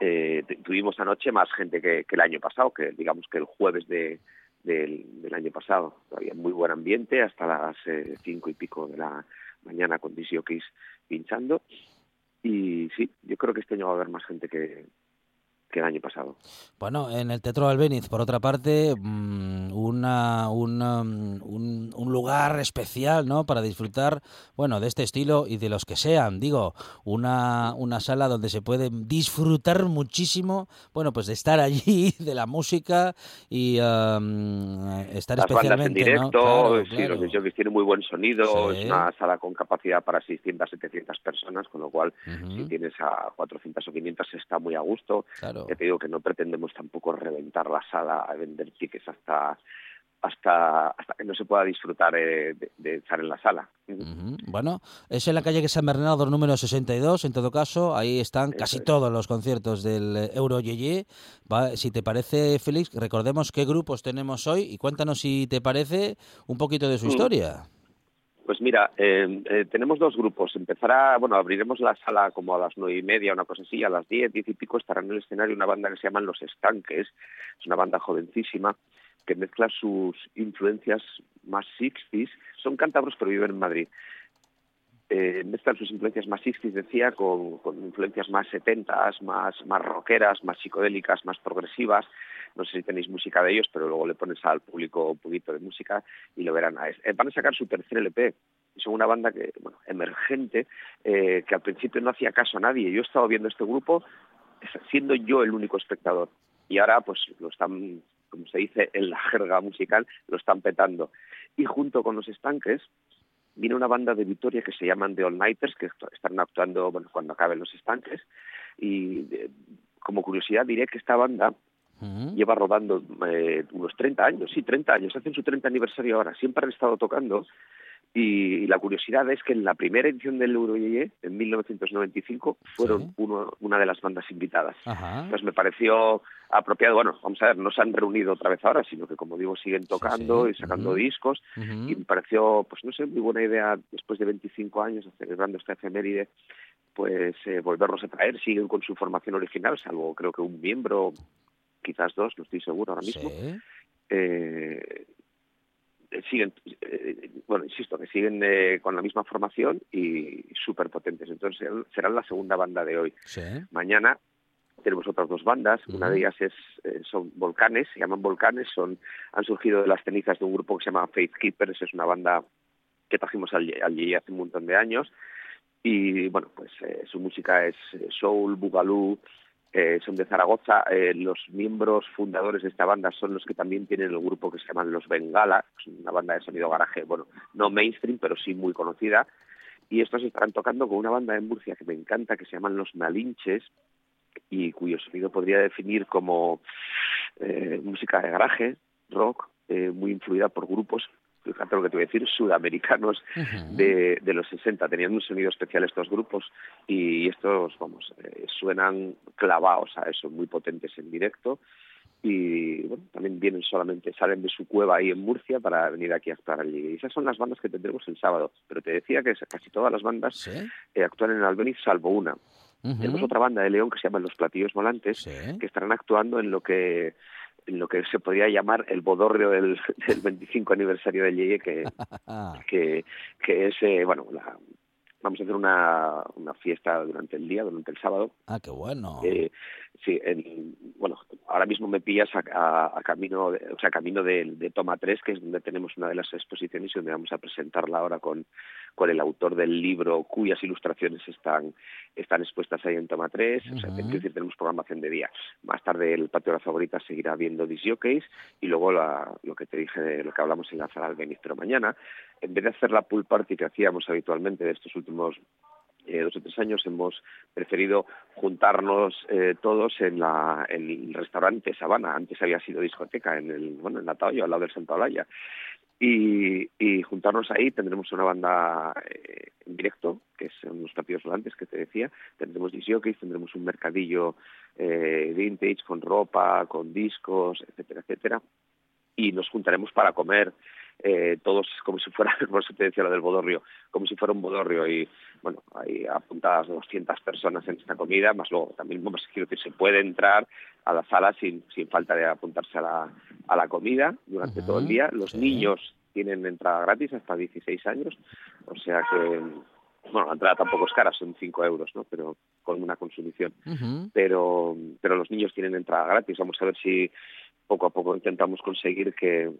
S11: Eh, tu- tuvimos anoche más gente que, que el año pasado, que digamos que el jueves de, del, del año pasado. Había muy buen ambiente hasta las eh, cinco y pico de la mañana con jockeys pinchando. Y sí, yo creo que este año va a haber más gente que, que el año pasado.
S3: Bueno, en el Teatro Albeniz, por otra parte, mm, una, una, mm, un, un lugar especial, ¿no? Para disfrutar, bueno, de este estilo y de los que sean. Digo, una, una sala donde se puede disfrutar muchísimo, bueno, pues de estar allí, <laughs> de la música y um, estar
S11: Las bandas en
S3: especialmente, ¿no?
S11: directo,
S3: Claro,
S11: sí,
S3: claro.
S11: los jockeys tienen muy buen sonido,
S3: Sí.
S11: es una sala con capacidad para 600, 700 personas, con lo cual
S3: Ujú.
S11: si tienes a 400 o 500 está muy a gusto.
S3: Claro.
S11: Ya te digo que no pretendemos tampoco reventar la sala a vender tickets hasta hasta hasta que no se pueda disfrutar eh, de, de estar en la sala.
S3: Bueno, es en la calle que San Bernardo número 62, en todo caso, ahí están casi
S11: es.
S3: todos los conciertos del Euro Yeye. Si te parece, Félix, recordemos qué grupos tenemos hoy y cuéntanos si te parece un poquito de su
S11: Mm.
S3: historia.
S11: Pues mira, eh, eh, tenemos dos grupos. Empezará, bueno, abriremos la sala como a las nueve y media, una cosa así, a las diez, diez y pico estará en el escenario una banda que se llaman Los Estanques. Es una banda jovencísima que mezcla sus influencias más 60s. Son cántabros pero viven en Madrid. Eh, mezclan sus influencias más 60s, decía, con, con influencias más 70s, más, más rockeras, más psicodélicas, más progresivas. No sé si tenéis música de ellos, pero luego le pones al público un poquito de música y lo verán. Eh, van a sacar su tercer LP. Son una banda que, bueno, emergente, eh, que al principio no hacía caso a nadie. Yo he estado viendo este grupo siendo yo el único espectador. Y ahora, pues, lo están, como se dice en la jerga musical, lo están petando. Y junto con los estanques, viene una banda de Vitoria que se llaman The All Nighters, que est- están actuando bueno, cuando acaben los estanques. Y eh, como curiosidad diré que esta banda lleva rodando eh, unos 30 años, sí, 30 años, hacen su 30 aniversario ahora, siempre han estado tocando y la curiosidad es que en la primera edición del Euroyeye, en 1995, fueron uno- una de las bandas invitadas.
S3: Ajá.
S11: Pues me pareció apropiado, bueno, vamos a ver, no se han reunido otra vez ahora, sino que como digo, siguen tocando
S3: sí.
S11: y sacando discos y me pareció, pues no sé, muy buena idea después de 25 años, celebrando esta efeméride, pues eh, volverlos a traer, siguen con su formación original, salvo creo que un miembro, quizás dos, no estoy seguro ahora mismo. Eh, siguen, eh, bueno, insisto, que siguen eh, con la misma formación y súper potentes. Entonces serán, la segunda banda de hoy.
S3: Sí.
S11: Mañana tenemos otras dos bandas. Una de ellas es, eh, son Volcanes, se llaman Volcanes, son, han surgido de las cenizas de un grupo que se llama Faith Keepers, es una banda que trajimos al, al Yeye hace un montón de años. Y bueno, pues eh, su música es eh, soul, boogaloo, eh, son de Zaragoza. Eh, los miembros fundadores de esta banda son los que también tienen el grupo que se llaman Los Bengala, una banda de sonido garaje, bueno, no mainstream, pero sí muy conocida. Y estos estarán tocando con una banda de Murcia que me encanta, que se llaman Los Malinches, y cuyo sonido podría definir como eh, música de garaje, rock, muy influida por grupos, fíjate lo que te voy a decir, sudamericanos de, de los 60. Tenían un sonido especial estos grupos y estos, vamos, eh, suenan clavados a eso, muy potentes en directo. Y bueno, también vienen solamente, salen de su cueva ahí en Murcia para venir aquí a actuar allí. Y esas son las bandas que tendremos el sábado. Pero te decía que casi todas las bandas eh, actúan en Albeniz, salvo una.
S3: Ujú.
S11: Tenemos otra banda de León que se llama Los Platillos Volantes, que estarán actuando en lo que lo que se podría llamar el bodorrio del, <laughs> del 25 aniversario del Yeye, que, <laughs> que, que es, eh, bueno, la- vamos a hacer una, una fiesta durante el día, durante el sábado.
S3: Ah, qué bueno.
S11: Eh, sí, en- bueno, ahora mismo me pillas a, a- a camino, de, o sea, camino de, de Toma 3, que es donde tenemos una de las exposiciones y donde vamos a presentarla ahora con, con el autor del libro, cuyas ilustraciones están, están expuestas ahí en Toma 3. O sea, quiero decir, tenemos programación de día. Más tarde el patio de la favorita seguirá viendo disjockeys y luego la- lo que te dije lo que hablamos en la sala del. Pero mañana, en vez de hacer la pool party que hacíamos habitualmente de estos últimos eh, dos o tres años hemos preferido juntarnos eh, todos en, la, en el restaurante Sabana. Antes había sido discoteca en el bueno en la al lado del Santa Olaya. Y, juntarnos ahí tendremos una banda eh, en directo, que son los partidos volantes que te decía. Tendremos disjockeys, tendremos un mercadillo vintage con ropa, con discos, etcétera, etcétera. Y nos juntaremos para comer eh, todos como si fuera, <laughs> por te decía lo del bodorrio, como si fuera un bodorrio y bueno, hay apuntadas 200 personas en esta comida, más luego también, vamos, quiero decir, se puede entrar a la sala sin, sin falta de apuntarse a la, a la comida durante todo el día. Los niños tienen entrada gratis hasta 16 años, o sea que, bueno, la entrada tampoco es cara, son 5 euros, ¿no? Pero con una consumición pero pero los niños tienen entrada gratis. Vamos a ver si poco a poco intentamos conseguir que,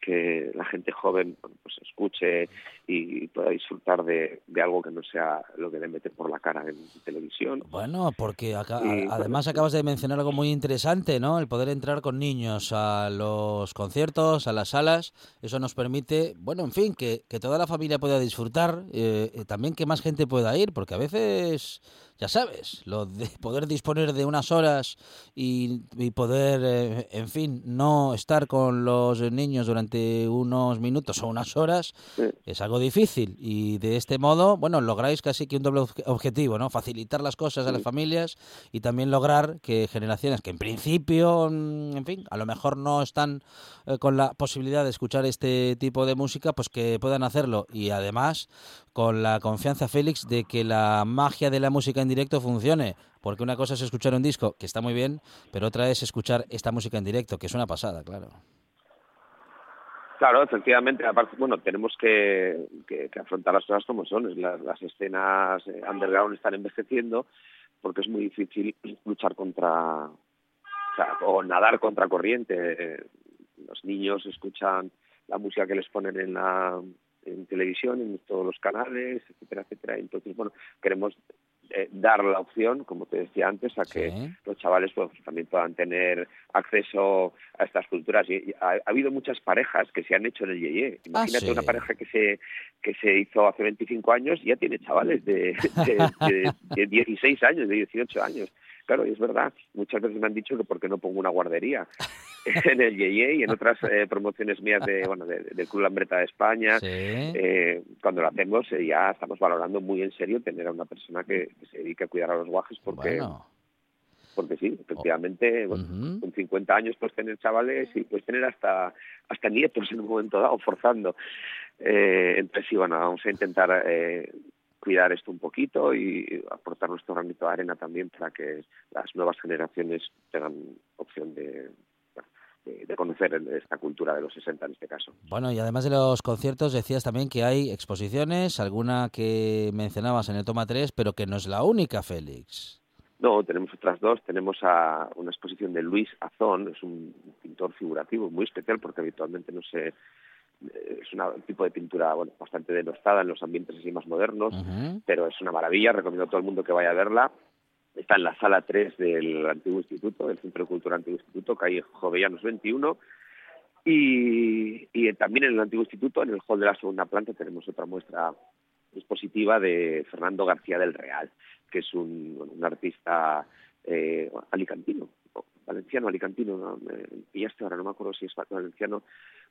S11: que la gente joven bueno, pues escuche y pueda disfrutar de, de algo que no sea lo que le meten por la cara en televisión.
S3: Bueno, porque aca-
S11: Y,
S3: a-
S11: bueno,
S3: además acabas de mencionar algo muy interesante, ¿no? El poder entrar con niños a los conciertos, a las salas, eso nos permite, bueno, en fin, que, que toda la familia pueda disfrutar, eh, eh, también que más gente pueda ir, porque a veces, ya sabes, lo de poder disponer de unas horas y, y poder, eh, en fin, no estar con los niños durante unos minutos o unas horas es algo difícil. Y de este modo, bueno, lográis casi que un doble obje- objetivo, ¿no? Facilitar las cosas a las familias y también lograr que generaciones que en principio, mm, en fin, a lo mejor no están eh, con la posibilidad de escuchar este tipo de música, pues que puedan hacerlo. Y además con la confianza, Félix, de que la magia de la música en directo funcione. Porque una cosa es escuchar un disco, que está muy bien, pero otra es escuchar esta música en directo, que es una pasada, claro.
S11: Claro, efectivamente, aparte, bueno, tenemos que, que- afrontar las cosas como son. Las, las escenas eh, underground están envejeciendo porque es muy difícil luchar contra, o, sea, o nadar contra corriente. Eh, Los niños escuchan la música que les ponen en la en televisión, en todos los canales, etcétera, etcétera. Entonces, bueno, queremos eh, dar la opción, como te decía antes, a que los chavales pues, también puedan tener acceso a estas culturas. Y, y ha, ha habido muchas parejas que se han hecho en el Yeye. Imagínate
S3: sí.
S11: una pareja que se que se hizo hace 25 años y ya tiene chavales de, de, de- de 16 años, de 18 años. Claro, y es verdad, muchas veces me han dicho que por qué no pongo una guardería <laughs> en el Yeye y en otras eh, promociones mías de, bueno, de, del Club Lambreta de España. Eh, cuando lo hacemos eh, ya estamos valorando muy en serio tener a una persona que, que se dedique a cuidar a los guajes porque...
S3: Bueno.
S11: Porque sí, efectivamente, bueno, con 50 años puedes tener chavales y puedes tener hasta hasta nietos en un momento dado, forzando. Eh, entonces, sí, bueno, vamos a intentar eh, cuidar esto un poquito y aportar nuestro granito de arena también para que las nuevas generaciones tengan opción de, de, conocer esta cultura de los 60 en este caso.
S3: Bueno, y además de los conciertos, decías también que hay exposiciones, alguna que mencionabas en el Toma 3, pero que no es la única, Félix.
S11: No, tenemos otras dos. Tenemos a una exposición de Luis Azón, es un pintor figurativo muy especial porque habitualmente no se es una- un tipo de pintura bueno, bastante denostada en los ambientes así más modernos, pero es una maravilla, recomiendo a todo el mundo que vaya a verla. Está en la sala 3 del Antiguo Instituto, del Centro de Cultura Antiguo Instituto, calle Jovellanos 21. Y, y también en el Antiguo Instituto, en el hall de la segunda planta, tenemos otra muestra expositiva de Fernando García del Real, que es un, artista eh, alicantino, valenciano alicantino, pillaste ahora, no me acuerdo si es valenciano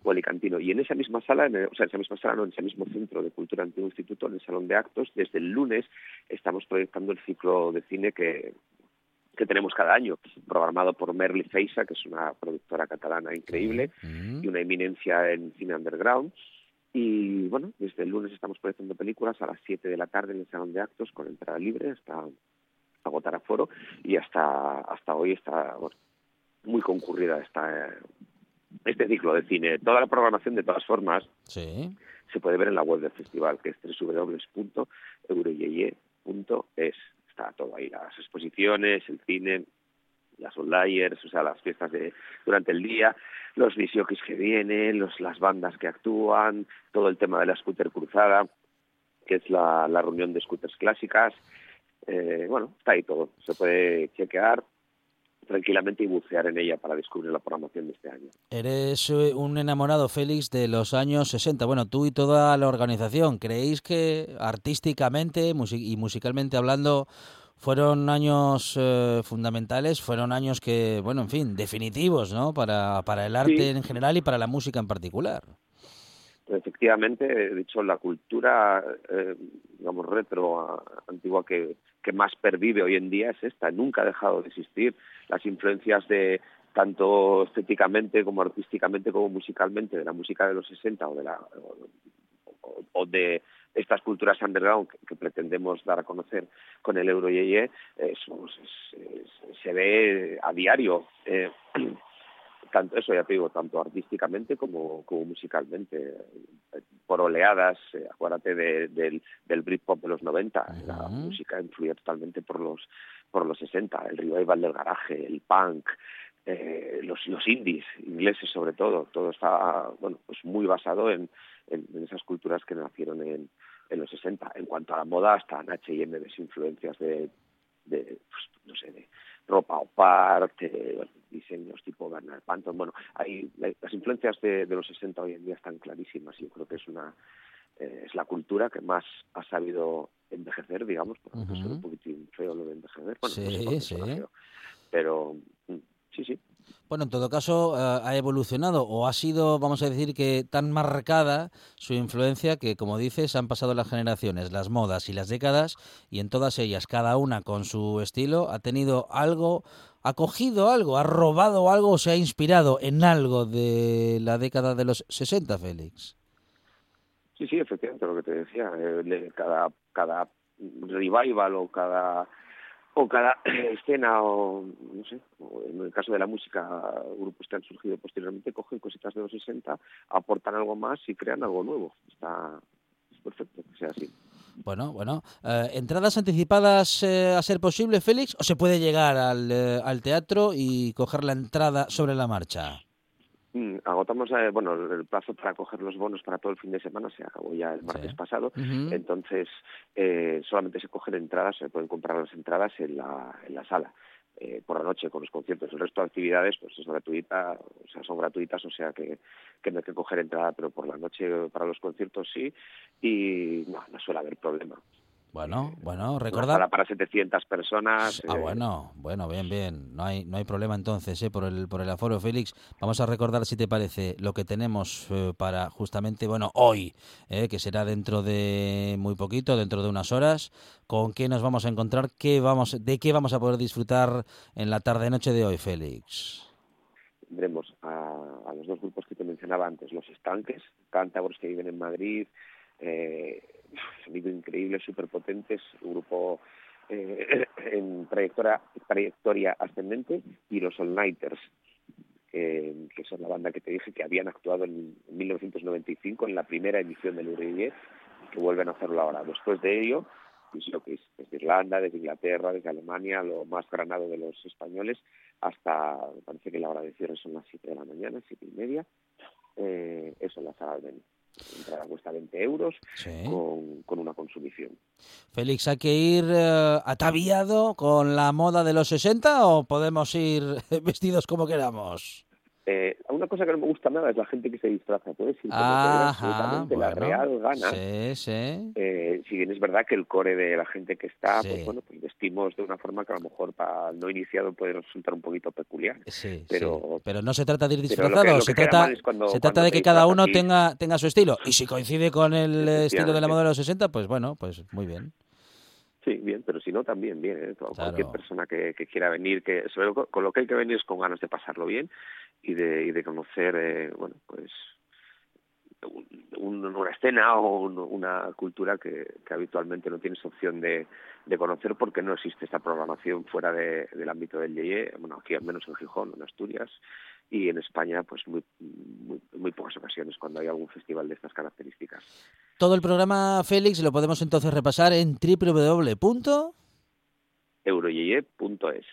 S11: o alicantino. Y en esa misma sala, en el- o sea, en esa misma sala, no, en ese mismo centro de cultura antiguo instituto, en el salón de actos, desde el lunes estamos proyectando el ciclo de cine que que tenemos cada año, programado por Merli Feisa, que es una productora catalana increíble y una eminencia en cine underground. Y bueno, desde el lunes estamos proyectando películas a las 7 de la tarde en el salón de actos con entrada libre hasta agotar aforo y hasta hasta hoy está bueno, muy concurrida esta eh, este ciclo de cine. Toda la programación de todas formas
S3: Sí.
S11: se puede ver en la web del festival, que es www.eureyeye.es. Está todo ahí, las exposiciones, el cine, las onliners, o sea, las fiestas de durante el día, los disjockeys que vienen, los, las bandas que actúan, todo el tema de la scooter cruzada, que es la, la reunión de scooters clásicas. Eh, bueno, está ahí todo. Se puede chequear tranquilamente y bucear en ella para descubrir la programación de este año.
S3: Eres eh, un enamorado, Félix, de los años 60. Bueno, tú y toda la organización, ¿creéis que artísticamente y musicalmente hablando fueron años eh, fundamentales? Fueron años que, bueno, en fin, definitivos, ¿no? Para, para el arte
S11: Sí.
S3: en general y para la música en particular.
S11: Efectivamente, de hecho, la cultura, eh, digamos, retro, antigua, que, que más pervive hoy en día es esta. Nunca ha dejado de existir. Las influencias de tanto estéticamente como artísticamente como musicalmente de la música de los 60 o de estas culturas underground que, pretendemos dar a conocer con el Euro es- se ve a diario. eh, tanto eso ya te digo tanto artísticamente como, como musicalmente. Por oleadas eh, acuérdate de- del, del Britpop de los 90 la música influye totalmente por los por los 60 el revival del garaje el punk eh, los los indies ingleses sobre todo. Todo está bueno pues muy basado en, en, en esas culturas que nacieron en, en los 60 en cuanto a la moda hasta H&M ves influencias de, de pues, no sé de ropa o parte, bueno, diseños tipo Bernard Panton. Bueno, hay, la- las influencias de, de los 60 hoy en día están clarísimas y yo creo que es una eh, es la cultura que más ha sabido envejecer, digamos, porque
S3: Ujú.
S11: suena un poquitín feo lo de envejecer. Bueno, no sé
S3: Sí,
S11: feo, Pero mm, sí, sí.
S3: Bueno, en todo caso, eh, ha evolucionado o ha sido, vamos a decir, que tan marcada su influencia que, como dices, han pasado las generaciones, las modas y las décadas, y en todas ellas, cada una con su estilo, ha tenido algo, ha cogido algo, ha robado algo o se ha inspirado en algo de la década de los 60, Félix.
S11: Sí, sí, efectivamente, lo que te decía, eh, cada, cada revival o cada o cada <clears throat> escena o no sé, en el caso de la música, grupos que han surgido posteriormente cogen cositas de los 60, aportan algo más y crean algo nuevo. Está es perfecto que sea así.
S3: Bueno, bueno. eh, ¿Entradas anticipadas eh, a ser posible, Félix? ¿O se puede llegar al, eh, al teatro y coger la entrada sobre la marcha?
S11: Mm, Agotamos, eh, bueno, el plazo para coger los bonos para todo el fin de semana se acabó ya el martes pasado, entonces eh, solamente se cogen entradas, se pueden comprar las entradas en la, en la sala. Eh, por la noche con los conciertos, el resto de actividades pues es gratuita, o sea, son gratuitas, o sea que, no hay que coger entrada, pero por la noche para los conciertos sí, y no, no suele haber problema.
S3: Bueno, bueno,
S11: Una
S3: recordad.
S11: sala para 700 personas.
S3: Ah,
S11: eh,
S3: bueno, bueno, bien, bien. No hay, no hay problema entonces, ¿eh? Por el, por el aforo, Félix. Vamos a recordar, si te parece, lo que tenemos eh, para justamente, bueno, hoy, ¿eh? que será dentro de muy poquito, dentro de unas horas. ¿Con qué nos vamos a encontrar? ¿Qué vamos, ¿De qué vamos a poder disfrutar en la tarde-noche de hoy, Félix?
S11: tendremos a, a los dos grupos que te mencionaba antes, los estanques, cántabros que viven en Madrid, eh, sonido increíble, súper potentes, un grupo eh, <clears throat> en trayectoria, trayectoria ascendente, y los All Nighters, que, son la banda que te dije que habían actuado en, en 1995 en la primera edición del y que vuelven a hacerlo ahora. Después de ello, pues que es desde Irlanda, desde Inglaterra, desde Alemania, lo más granado de los españoles, hasta, parece que la hora de cierre son las 7 de la mañana, siete y media, eh, eso en la sala del menú. Entrada cuesta 20 euros
S3: Sí.
S11: con, con una consumición.
S3: Félix, ¿hay que ir eh, ataviado con la moda de los 60 o podemos ir <laughs> vestidos como queramos?
S11: Eh, una cosa que no me gusta nada es la gente que se disfraza. Puedes ir como
S3: Ajá,
S11: absolutamente la
S3: bueno,
S11: real gana.
S3: Sí, sí.
S11: Eh, si bien es verdad que el core de la gente que está,
S3: Sí.
S11: pues bueno, pues vestimos de una forma que a lo mejor para el no iniciado puede resultar un poquito peculiar.
S3: Sí,
S11: pero.
S3: Pero no se trata de ir
S11: que- que
S3: se trata,
S11: cuando-
S3: se trata de que cada uno tenga, tenga su estilo. Y si coincide con el estilo de la moda de los 60, pues bueno, pues muy bien.
S11: Sí, bien, pero si no, también bien. ¿eh? Cualquier persona que, que quiera venir, que sobre todo con lo que hay que venir es con ganas de pasarlo bien y de, y de conocer, eh, bueno, pues un- un- una escena o un- una cultura que, que habitualmente no tienes opción de, de conocer porque no existe esta programación fuera de- del ámbito del Yeye, bueno, aquí al menos en Gijón, en Asturias, y en España, pues muy, muy, pocas ocasiones cuando hay algún festival de estas características.
S3: Todo el programa, Félix, lo podemos entonces repasar en www.
S11: Euroyeye.es.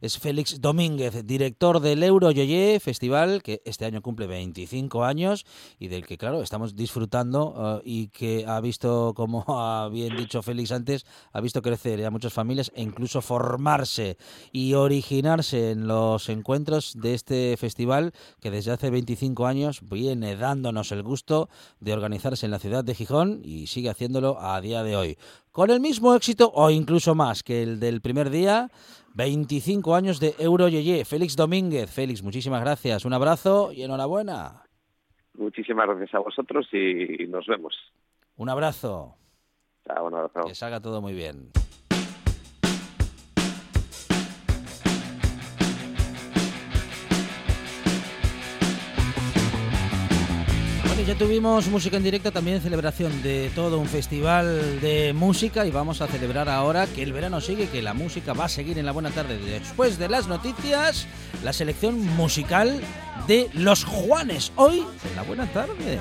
S3: Es Félix Domínguez, director del Euroyoye Festival, que este año cumple 25 años y del que, claro, estamos disfrutando eh, y que ha visto, como <laughs> ha bien dicho Félix antes, ha visto crecer a muchas familias e incluso formarse y originarse en los encuentros de este festival que desde hace 25 años viene dándonos el gusto de organizarse en la ciudad de Gijón y sigue haciéndolo a día de hoy. Con el mismo éxito o incluso más que el del primer día, 25 años de Euroyeye. Félix Domínguez. Félix, muchísimas gracias. Un abrazo y enhorabuena.
S11: Muchísimas gracias a vosotros y nos vemos.
S3: Un abrazo.
S11: Chao, un abrazo.
S3: Que salga todo muy bien. Ya tuvimos música en directo, también celebración de todo un festival de música y vamos a celebrar ahora que el verano sigue, que la música va a seguir en la buena tarde. Después de las noticias, la selección musical de los Juanes. Hoy en la buena tarde.